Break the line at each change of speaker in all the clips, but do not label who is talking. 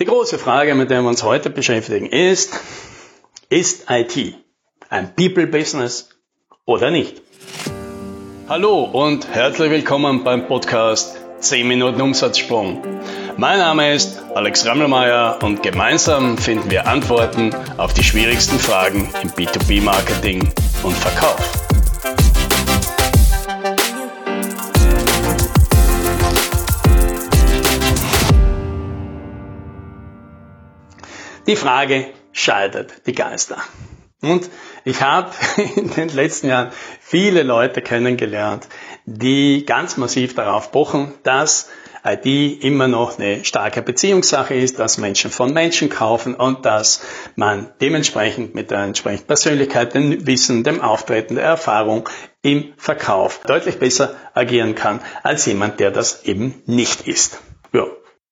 Die große Frage, mit der wir uns heute beschäftigen, ist, ist IT ein People-Business oder nicht? Hallo und herzlich willkommen beim Podcast 10 Minuten Umsatzsprung. Mein Name ist Alex Rammelmeier und gemeinsam finden wir Antworten auf die schwierigsten Fragen im B2B-Marketing und Verkauf. Die Frage scheidet die Geister. Und ich habe in den letzten Jahren viele Leute kennengelernt, die ganz massiv darauf pochen, dass IT immer noch eine starke Beziehungssache ist, dass Menschen von Menschen kaufen und dass man dementsprechend mit der entsprechenden Persönlichkeit, dem Wissen, dem Auftreten, der Erfahrung im Verkauf deutlich besser agieren kann als jemand, der das eben nicht ist. Ja.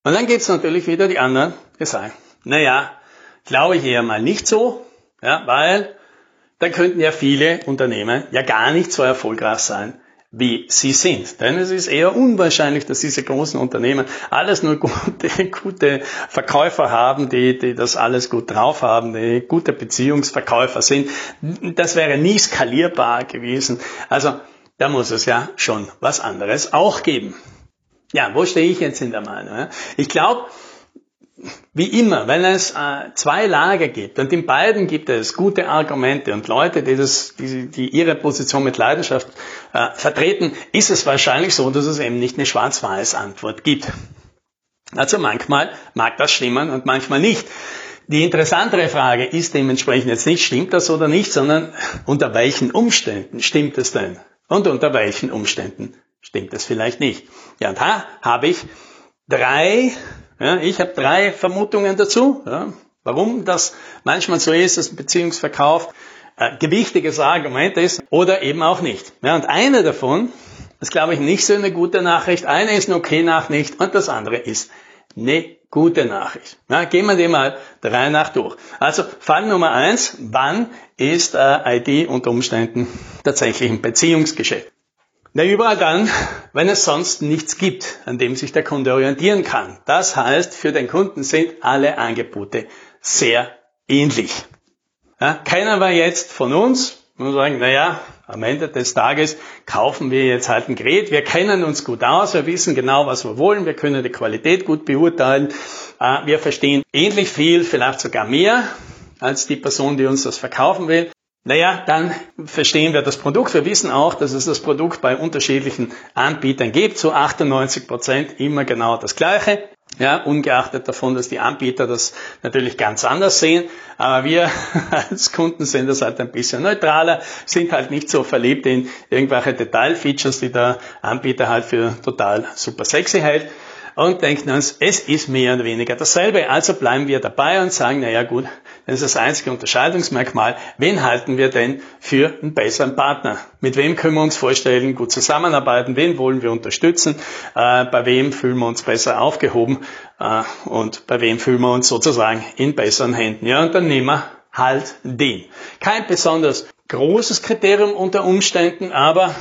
Und dann gibt es natürlich wieder die anderen, die sagen, naja, Glaube ich eher mal nicht so, ja, weil dann könnten ja viele Unternehmen ja gar nicht so erfolgreich sein, wie sie sind. Denn es ist eher unwahrscheinlich, dass diese großen Unternehmen alles nur gute, gute Verkäufer haben, die, die das alles gut drauf haben, die gute Beziehungsverkäufer sind. Das wäre nie skalierbar gewesen. Also da muss es ja schon was anderes auch geben. Ja, wo stehe ich jetzt in der Meinung? Ich glaube, wie immer, wenn es äh, zwei Lager gibt und in beiden gibt es gute Argumente und Leute, die, das, die, die ihre Position mit Leidenschaft äh, vertreten, ist es wahrscheinlich so, dass es eben nicht eine schwarz-weiß Antwort gibt. Also manchmal mag das stimmen und manchmal nicht. Die interessantere Frage ist dementsprechend jetzt nicht, stimmt das oder nicht, sondern unter welchen Umständen stimmt es denn? Und unter welchen Umständen stimmt es vielleicht nicht? Ja, und da habe ich drei ja, ich habe drei Vermutungen dazu, ja, warum das manchmal so ist, dass ein Beziehungsverkauf äh, gewichtiges Argument ist oder eben auch nicht. Ja, und eine davon ist, glaube ich, nicht so eine gute Nachricht. Eine ist eine okay Nachricht und das andere ist eine gute Nachricht. Ja, gehen wir die mal drei nach durch. Also Fall Nummer eins, wann ist äh, ID unter Umständen tatsächlich ein Beziehungsgeschäft? Na, überall dann, wenn es sonst nichts gibt, an dem sich der Kunde orientieren kann. Das heißt, für den Kunden sind alle Angebote sehr ähnlich. Ja, keiner war jetzt von uns, muss sagen, naja, am Ende des Tages kaufen wir jetzt halt ein Gerät. Wir kennen uns gut aus, wir wissen genau, was wir wollen, wir können die Qualität gut beurteilen, äh, wir verstehen ähnlich viel, vielleicht sogar mehr als die Person, die uns das verkaufen will. Naja, dann verstehen wir das Produkt. Wir wissen auch, dass es das Produkt bei unterschiedlichen Anbietern gibt. Zu 98 Prozent immer genau das Gleiche. Ja, ungeachtet davon, dass die Anbieter das natürlich ganz anders sehen. Aber wir als Kunden sind das halt ein bisschen neutraler, sind halt nicht so verliebt in irgendwelche Detailfeatures, die der Anbieter halt für total super sexy hält und denken uns, es ist mehr oder weniger dasselbe. Also bleiben wir dabei und sagen, naja gut, das ist das einzige Unterscheidungsmerkmal. Wen halten wir denn für einen besseren Partner? Mit wem können wir uns vorstellen, gut zusammenarbeiten? Wen wollen wir unterstützen? Äh, bei wem fühlen wir uns besser aufgehoben? Äh, und bei wem fühlen wir uns sozusagen in besseren Händen? Ja, und dann nehmen wir halt den. Kein besonders großes Kriterium unter Umständen, aber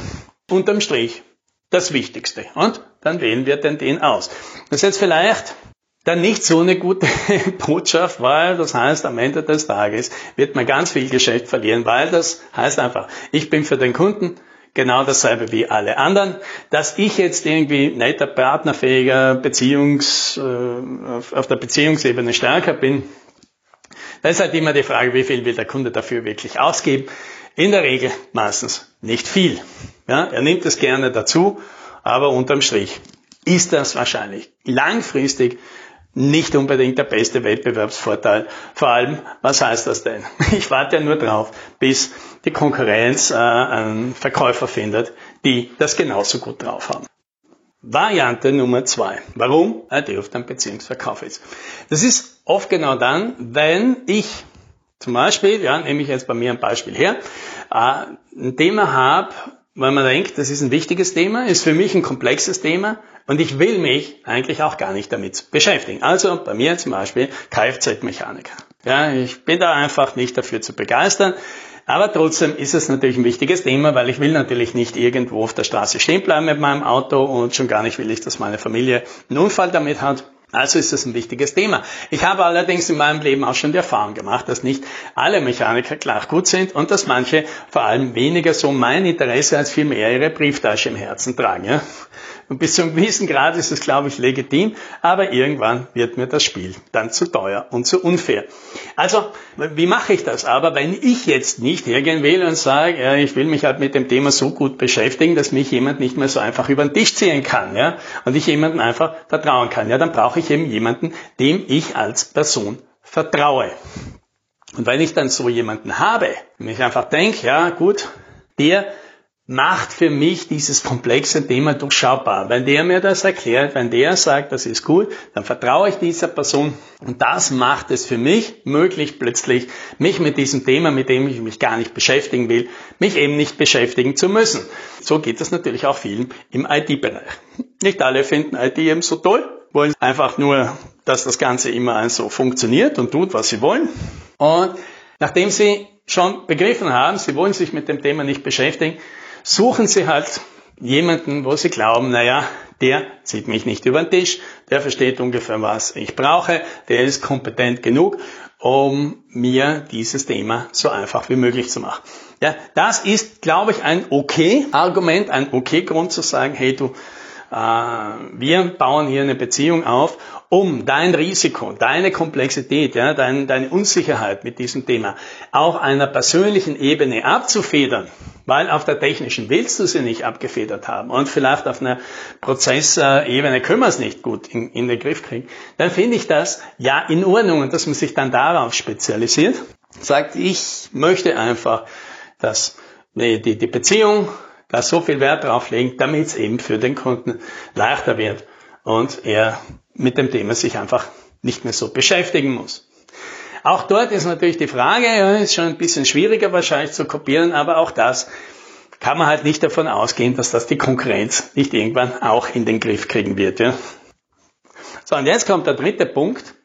unterm Strich das Wichtigste. Und dann wählen wir denn den aus. Das ist jetzt vielleicht dann nicht so eine gute Botschaft, weil das heißt, am Ende des Tages wird man ganz viel Geschäft verlieren, weil das heißt einfach, ich bin für den Kunden genau dasselbe wie alle anderen. Dass ich jetzt irgendwie netter, partnerfähiger, Beziehungs, äh, auf der Beziehungsebene stärker bin, da ist halt immer die Frage, wie viel will der Kunde dafür wirklich ausgeben. In der Regel meistens nicht viel. Ja, er nimmt es gerne dazu, aber unterm Strich ist das wahrscheinlich langfristig nicht unbedingt der beste Wettbewerbsvorteil. Vor allem, was heißt das denn? Ich warte ja nur drauf, bis die Konkurrenz äh, einen Verkäufer findet, die das genauso gut drauf haben. Variante Nummer zwei. Warum er dürfte ein Beziehungsverkauf ist. Das ist oft genau dann, wenn ich zum Beispiel, ja, nehme ich jetzt bei mir ein Beispiel her, äh, ein Thema habe, weil man denkt, das ist ein wichtiges Thema, ist für mich ein komplexes Thema und ich will mich eigentlich auch gar nicht damit beschäftigen. Also bei mir zum Beispiel Kfz-Mechaniker. Ja, ich bin da einfach nicht dafür zu begeistern. Aber trotzdem ist es natürlich ein wichtiges Thema, weil ich will natürlich nicht irgendwo auf der Straße stehen bleiben mit meinem Auto und schon gar nicht will ich, dass meine Familie einen Unfall damit hat. Also ist das ein wichtiges Thema. Ich habe allerdings in meinem Leben auch schon die Erfahrung gemacht, dass nicht alle Mechaniker klar gut sind und dass manche vor allem weniger so mein Interesse als vielmehr ihre Brieftasche im Herzen tragen. Ja? Und bis zu einem gewissen Grad ist es, glaube ich, legitim, aber irgendwann wird mir das Spiel dann zu teuer und zu unfair. Also, wie mache ich das? Aber wenn ich jetzt nicht hergehen will und sage, ja, ich will mich halt mit dem Thema so gut beschäftigen, dass mich jemand nicht mehr so einfach über den Tisch ziehen kann, ja, und ich jemandem einfach vertrauen kann, ja, dann brauche ich eben jemanden, dem ich als Person vertraue. Und wenn ich dann so jemanden habe, und ich einfach denke, ja, gut, der macht für mich dieses komplexe Thema durchschaubar. Wenn der mir das erklärt, wenn der sagt, das ist gut, dann vertraue ich dieser Person und das macht es für mich möglich, plötzlich mich mit diesem Thema, mit dem ich mich gar nicht beschäftigen will, mich eben nicht beschäftigen zu müssen. So geht es natürlich auch vielen im IT-Bereich. Nicht alle finden IT eben so toll, wollen einfach nur, dass das Ganze immer so funktioniert und tut, was sie wollen. Und nachdem sie schon begriffen haben, sie wollen sich mit dem Thema nicht beschäftigen, suchen Sie halt jemanden, wo Sie glauben, naja, der zieht mich nicht über den Tisch, der versteht ungefähr, was ich brauche, der ist kompetent genug, um mir dieses Thema so einfach wie möglich zu machen. Ja, das ist, glaube ich, ein okay Argument, ein okay Grund zu sagen, hey du, äh, wir bauen hier eine Beziehung auf, um dein Risiko, deine Komplexität, ja, dein, deine Unsicherheit mit diesem Thema auf einer persönlichen Ebene abzufedern, weil auf der technischen willst du sie nicht abgefedert haben und vielleicht auf einer Prozessebene können wir es nicht gut in, in den Griff kriegen, dann finde ich das ja in Ordnung und dass man sich dann darauf spezialisiert, sagt, ich möchte einfach, dass die, die Beziehung da so viel Wert drauf legen, damit es eben für den Kunden leichter wird und er mit dem Thema sich einfach nicht mehr so beschäftigen muss. Auch dort ist natürlich die Frage, ja, ist schon ein bisschen schwieriger wahrscheinlich zu kopieren, aber auch das kann man halt nicht davon ausgehen, dass das die Konkurrenz nicht irgendwann auch in den Griff kriegen wird. Ja. So, und jetzt kommt der dritte Punkt.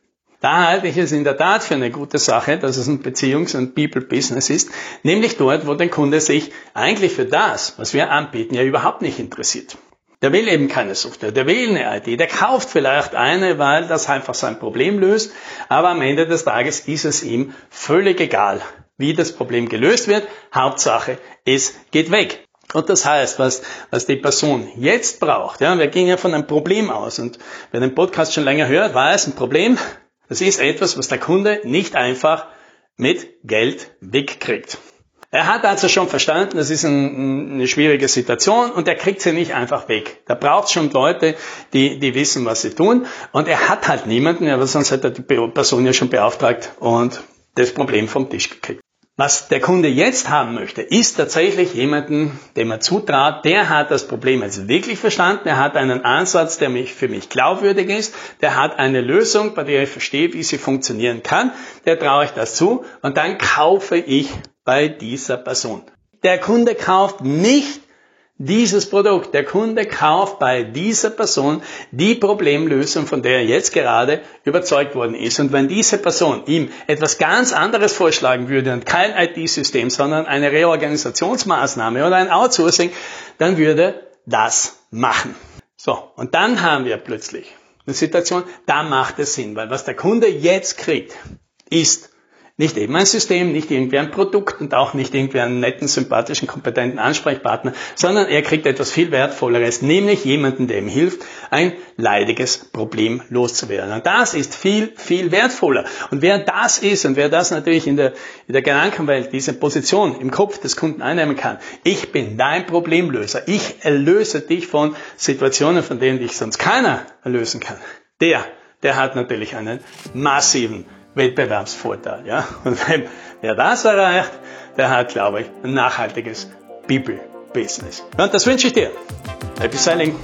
Da halte ich es in der Tat für eine gute Sache, dass es ein Beziehungs- und People-Business ist, nämlich dort, wo der Kunde sich eigentlich für das, was wir anbieten, ja überhaupt nicht interessiert. Der will eben keine Software, der will eine ID, der kauft vielleicht eine, weil das einfach sein Problem löst, aber am Ende des Tages ist es ihm völlig egal, wie das Problem gelöst wird. Hauptsache, es geht weg. Und das heißt, was, was die Person jetzt braucht, ja, wir gehen ja von einem Problem aus und wer den Podcast schon länger hört, weiß, ein Problem das ist etwas, was der Kunde nicht einfach mit Geld wegkriegt. Er hat also schon verstanden, das ist ein, eine schwierige Situation und er kriegt sie nicht einfach weg. Da braucht es schon Leute, die, die wissen, was sie tun. Und er hat halt niemanden, aber sonst hätte er die Person ja schon beauftragt und das Problem vom Tisch gekriegt. Was der Kunde jetzt haben möchte, ist tatsächlich jemanden, dem er zutraut, der hat das Problem jetzt wirklich verstanden, er hat einen Ansatz, der mich, für mich glaubwürdig ist, der hat eine Lösung, bei der ich verstehe, wie sie funktionieren kann, der traue ich das zu und dann kaufe ich bei dieser Person. Der Kunde kauft nicht dieses Produkt. Der Kunde kauft bei dieser Person die Problemlösung, von der er jetzt gerade überzeugt worden ist. Und wenn diese Person ihm etwas ganz anderes vorschlagen würde und kein IT-System, sondern eine Reorganisationsmaßnahme oder ein Outsourcing, dann würde das machen. So, und dann haben wir plötzlich eine Situation, da macht es Sinn, weil was der Kunde jetzt kriegt, ist nicht eben ein System, nicht irgendwie ein Produkt und auch nicht irgendwie einen netten, sympathischen, kompetenten Ansprechpartner, sondern er kriegt etwas viel Wertvolleres, nämlich jemanden, der ihm hilft, ein leidiges Problem loszuwerden. Und das ist viel, viel wertvoller. Und wer das ist und wer das natürlich in der, in der Gedankenwelt, diese Position im Kopf des Kunden einnehmen kann, ich bin dein Problemlöser, ich erlöse dich von Situationen, von denen dich sonst keiner erlösen kann, der, der hat natürlich einen massiven Wettbewerbsvorteil. Ja? Und wenn, wer das erreicht, der hat, glaube ich, ein nachhaltiges People-Business. Und das wünsche ich dir. Happy Selling!